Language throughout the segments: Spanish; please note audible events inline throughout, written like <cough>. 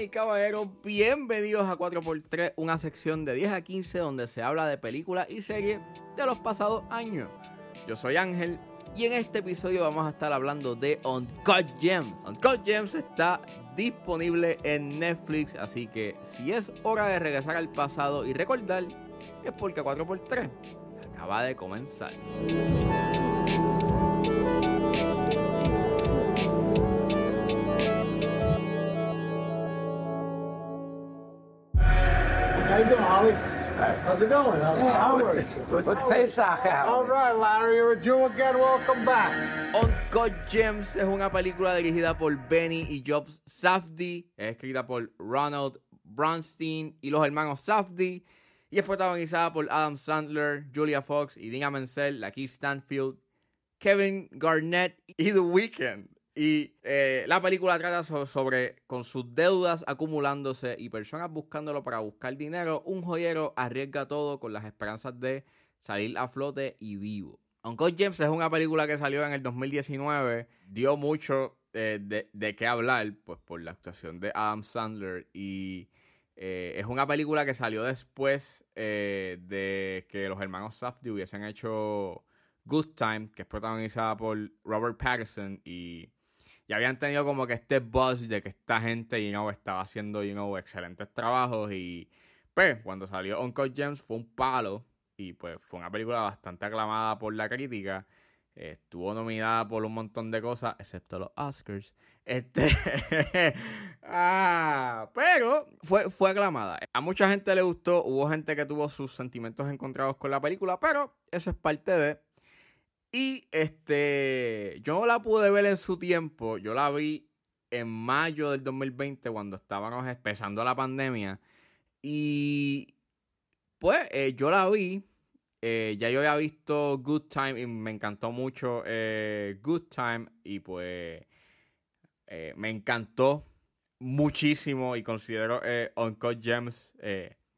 Y caballeros, bienvenidos a 4x3, una sección de 10 a 15 donde se habla de películas y series de los pasados años. Yo soy Ángel y en este episodio vamos a estar hablando de Uncut Gems. Uncut Gems está disponible en Netflix, así que si es hora de regresar al pasado y recordar, es porque 4x3 acaba de comenzar. How's it going? How, how are you? Good Pesach All right, Larry, you're a Jew again. Welcome back. Uncut Gems es una película dirigida por Benny y Jobs Safdie, es escrita por Ronald Bronstein y los hermanos Safdie, y es protagonizada por Adam Sandler, Julia Fox y Dina Menzel, Lakeith Stanfield, Kevin Garnett y The Weeknd. Y eh, la película trata so- sobre, con sus deudas acumulándose y personas buscándolo para buscar dinero, un joyero arriesga todo con las esperanzas de salir a flote y vivo. Uncut Gems es una película que salió en el 2019, dio mucho eh, de, de qué hablar, pues por la actuación de Adam Sandler y eh, es una película que salió después de que los hermanos Safdie hubiesen hecho Good Time, que es protagonizada por Robert Pattinson y ya habían tenido como que este buzz de que esta gente, you know, estaba haciendo, you know, excelentes trabajos y pues cuando salió Uncut Gems fue un palo y pues fue una película bastante aclamada por la crítica. Estuvo nominada por un montón de cosas, excepto los Oscars. Este. <laughs> ah, pero fue, fue aclamada. A mucha gente le gustó. Hubo gente que tuvo sus sentimientos encontrados con la película, pero eso es parte de. Y este. Yo no la pude ver en su tiempo. Yo la vi en mayo del 2020, cuando estábamos empezando la pandemia. Y. Pues eh, yo la vi. Eh, ya yo había visto Good Time y me encantó mucho eh, Good Time. Y pues. me encantó muchísimo y considero eh, Uncut Gems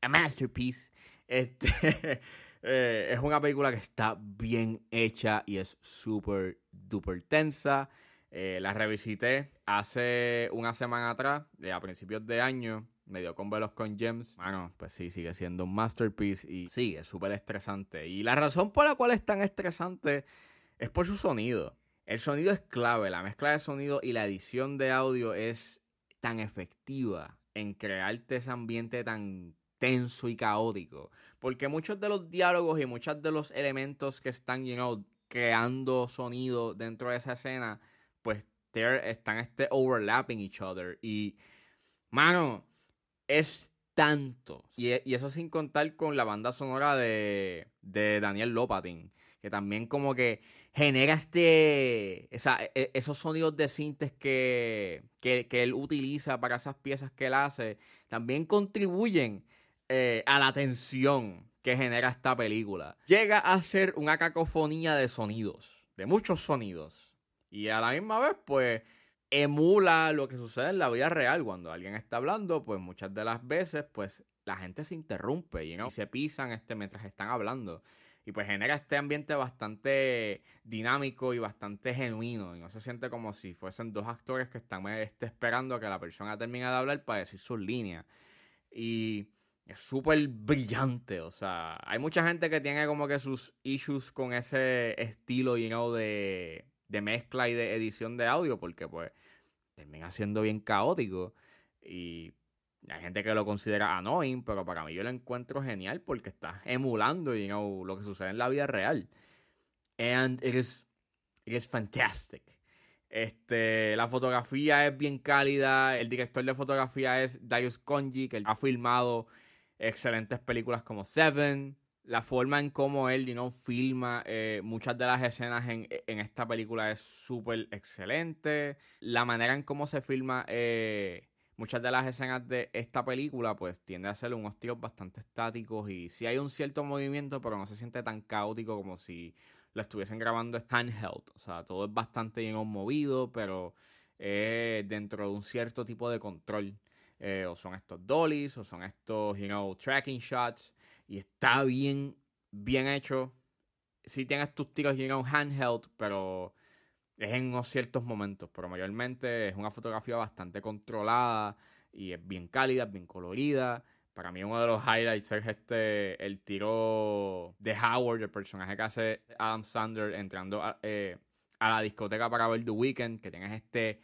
a masterpiece. <laughs> Este, eh, es una película que está bien hecha y es súper, duper tensa. Eh, la revisité hace una semana atrás, a principios de año. Me dio con velos con Gems. Bueno, pues sí, sigue siendo un masterpiece y es súper estresante. Y la razón por la cual es tan estresante es por su sonido. El sonido es clave, la mezcla de sonido y la edición de audio es tan efectiva en crearte ese ambiente tan tenso y caótico. Porque muchos de los diálogos y muchos de los elementos que están, creando sonido dentro de esa escena, pues están este overlapping each other. Y, mano, es tanto. Y, eso sin contar con la banda sonora de, Daniel Lopatin, que también como que genera este, esa- e- esos sonidos de sintes que, que él utiliza para esas piezas que él hace, también contribuyen eh, a la tensión que genera esta película. Llega a ser una cacofonía de sonidos, de muchos sonidos. Y a la misma vez, pues, emula lo que sucede en la vida real. Cuando alguien está hablando, pues muchas de las veces, pues, la gente se interrumpe y se pisan este, mientras están hablando. Y pues genera este ambiente bastante dinámico y bastante genuino. Y no se siente como si fuesen dos actores que están este, esperando a que la persona termine de hablar para decir sus líneas. Y es súper brillante. O sea, hay mucha gente que tiene como que sus issues con ese estilo, you know, de, de mezcla y de edición de audio. Porque pues termina siendo bien caótico. Y hay gente que lo considera annoying, pero para mí yo lo encuentro genial porque está emulando, you know, lo que sucede en la vida real. And it is, it is fantastic. Este, la fotografía es bien cálida. El director de fotografía es Darius Konji, que ha filmado excelentes películas como Seven. La forma en cómo él, you know, filma eh, muchas de las escenas en, en esta película es súper excelente. La manera en cómo se filma eh, muchas de las escenas de esta película, pues tiende a ser unos tiros bastante estáticos y sí hay un cierto movimiento, pero no se siente tan caótico como si lo estuviesen grabando handheld. O sea, todo es bastante bien movido, pero eh, dentro de un cierto tipo de control. Eh, o son estos dollies, o son estos, you know, tracking shots. Y está bien, bien hecho. Sí tienes tus tiros, you know, handheld, pero es en unos ciertos momentos. Pero mayormente es una fotografía bastante controlada. y es bien cálida, bien colorida. Para mí uno de los highlights es este, el tiro de Howard, el personaje que hace Adam Sandler entrando a, eh, la discoteca para ver The Weeknd, que tienes este,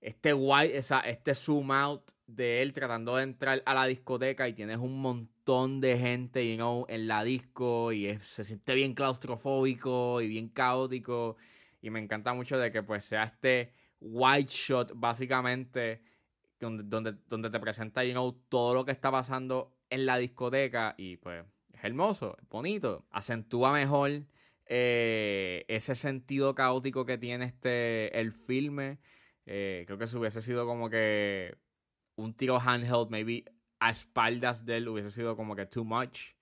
este white, esa, este zoom out de él tratando de entrar a la discoteca y tienes un montón de gente, you know, en la disco y se siente bien claustrofóbico y bien caótico y me encanta mucho de que pues sea este white shot básicamente donde, donde, te presenta you know, todo lo que está pasando en la discoteca y pues es hermoso, es bonito, acentúa mejor eh, ese sentido caótico que tiene este el filme. Eh, creo que si hubiese sido como que un tiro handheld, maybe a espaldas de él hubiese sido como que too much.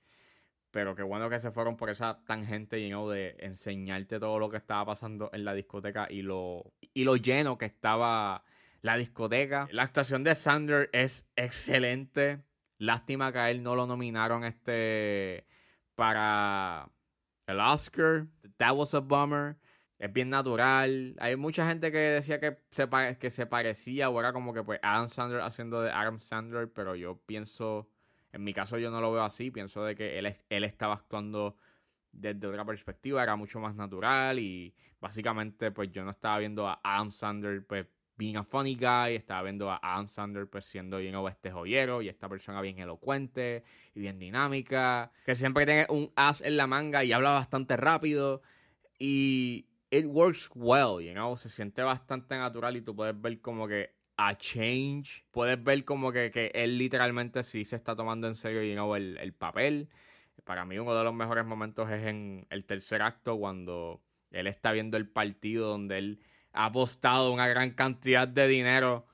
Pero qué bueno que se fueron por esa tangente, you know, de enseñarte todo lo que estaba pasando en la discoteca y lo, y lo lleno que estaba la discoteca. La actuación de Sander es excelente. Lástima que a él no lo nominaron este para el Oscar. That was a bummer. Es bien natural. Hay mucha gente que decía que se, que se parecía o era como que pues Adam Sandler haciendo de Adam Sandler, pero yo pienso, en mi caso yo no lo veo así, pienso de que él, él estaba actuando desde otra perspectiva, era mucho más natural y básicamente pues yo no estaba viendo a Adam Sandler pues being a funny guy, estaba viendo a Adam Sandler pues siendo you know, este y esta persona bien elocuente y bien dinámica, que siempre tiene un as en la manga y habla bastante rápido y it works well, you know, se siente bastante natural y tú puedes ver como que a change, puedes ver como que, que él literalmente sí se está tomando en serio you know, el, el papel. Para mí uno de los mejores momentos es en el tercer acto cuando él está viendo el partido donde él ha apostado una gran cantidad de dinero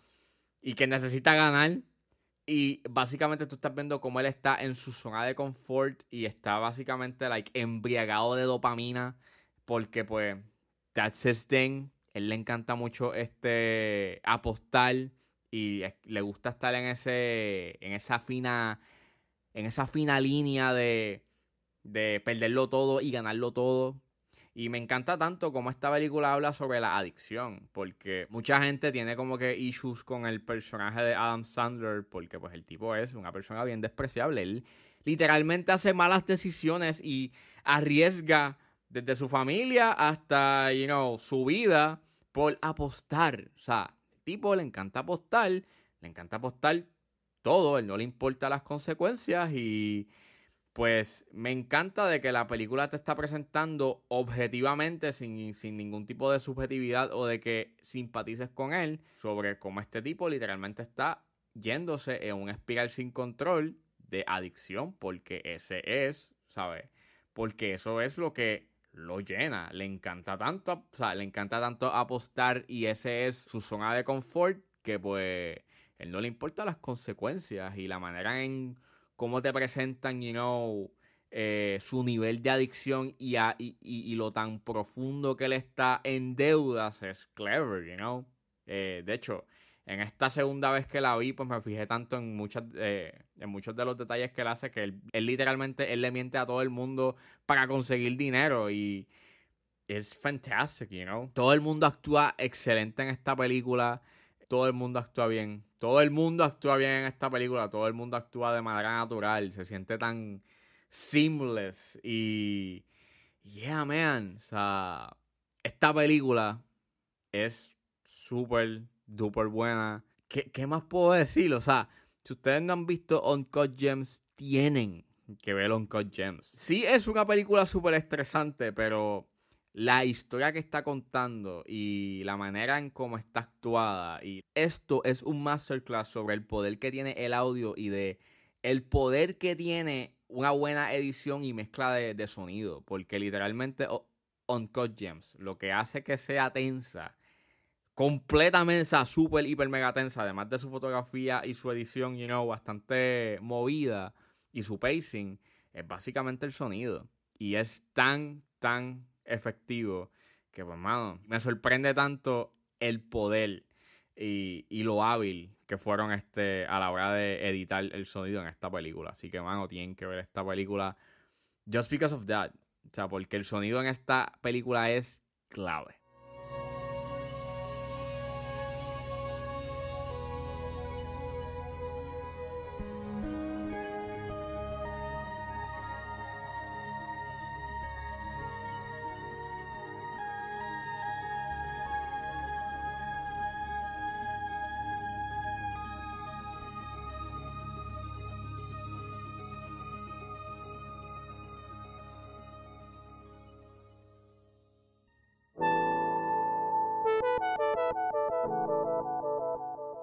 y que necesita ganar. Y básicamente tú estás viendo cómo él está en su zona de confort y está básicamente like embriagado de dopamina porque pues that's his thing. Él le encanta mucho este apostar y le gusta estar en ese en esa fina en esa fina línea de de perderlo todo y ganarlo todo. Y me encanta tanto como esta película habla sobre la adicción, porque mucha gente tiene como que issues con el personaje de Adam Sandler, porque pues el tipo es una persona bien despreciable. Él literalmente hace malas decisiones y arriesga desde su familia hasta, you know, su vida por apostar. O sea, el tipo le encanta apostar, le encanta apostar todo, él no le importa las consecuencias y pues me encanta de que la película te está presentando objetivamente, sin, sin, ningún tipo de subjetividad o de que simpatices con él, sobre cómo este tipo literalmente está yéndose en un espiral sin control de adicción, porque ese es, ¿sabes? Porque eso es lo que lo llena, le encanta tanto, o sea, le encanta tanto apostar y ese es su zona de confort que pues él no le importa las consecuencias y la manera en cómo te presentan, you know, eh, su nivel de adicción y, y, lo tan profundo que él está en deudas es clever, you know. Eh, de hecho, en esta segunda vez que la vi, pues me fijé tanto en muchas, eh, en muchos de los detalles que él hace que él, literalmente él le miente a todo el mundo para conseguir dinero y es fantástico, you know. Todo el mundo actúa excelente en esta película todo el mundo actúa bien. Todo el mundo actúa bien en esta película. Todo el mundo actúa de manera natural. Se siente tan seamless. Y. Yeah, man. O sea, esta película es súper, súper buena. ¿Qué, ¿Qué, más puedo decir? O sea, si ustedes no han visto Uncut Gems, tienen que ver Uncut Gems. Sí, es una película súper estresante, pero la historia que está contando y la manera en cómo está actuada. Y esto es un masterclass sobre el poder que tiene el audio y de el poder que tiene una buena edición y mezcla de, sonido. Porque literalmente Uncut Gems, lo que hace que sea tensa, completamente, súper, hiper, mega tensa, además de su fotografía y su edición, you know, bastante movida y su pacing, es básicamente el sonido. Y es tan, tan efectivo que, pues, mano, me sorprende tanto el poder y, y, lo hábil que fueron este a la hora de editar el sonido en esta película. Así que, mano, tienen que ver esta película just because of that. O sea, porque el sonido en esta película es clave.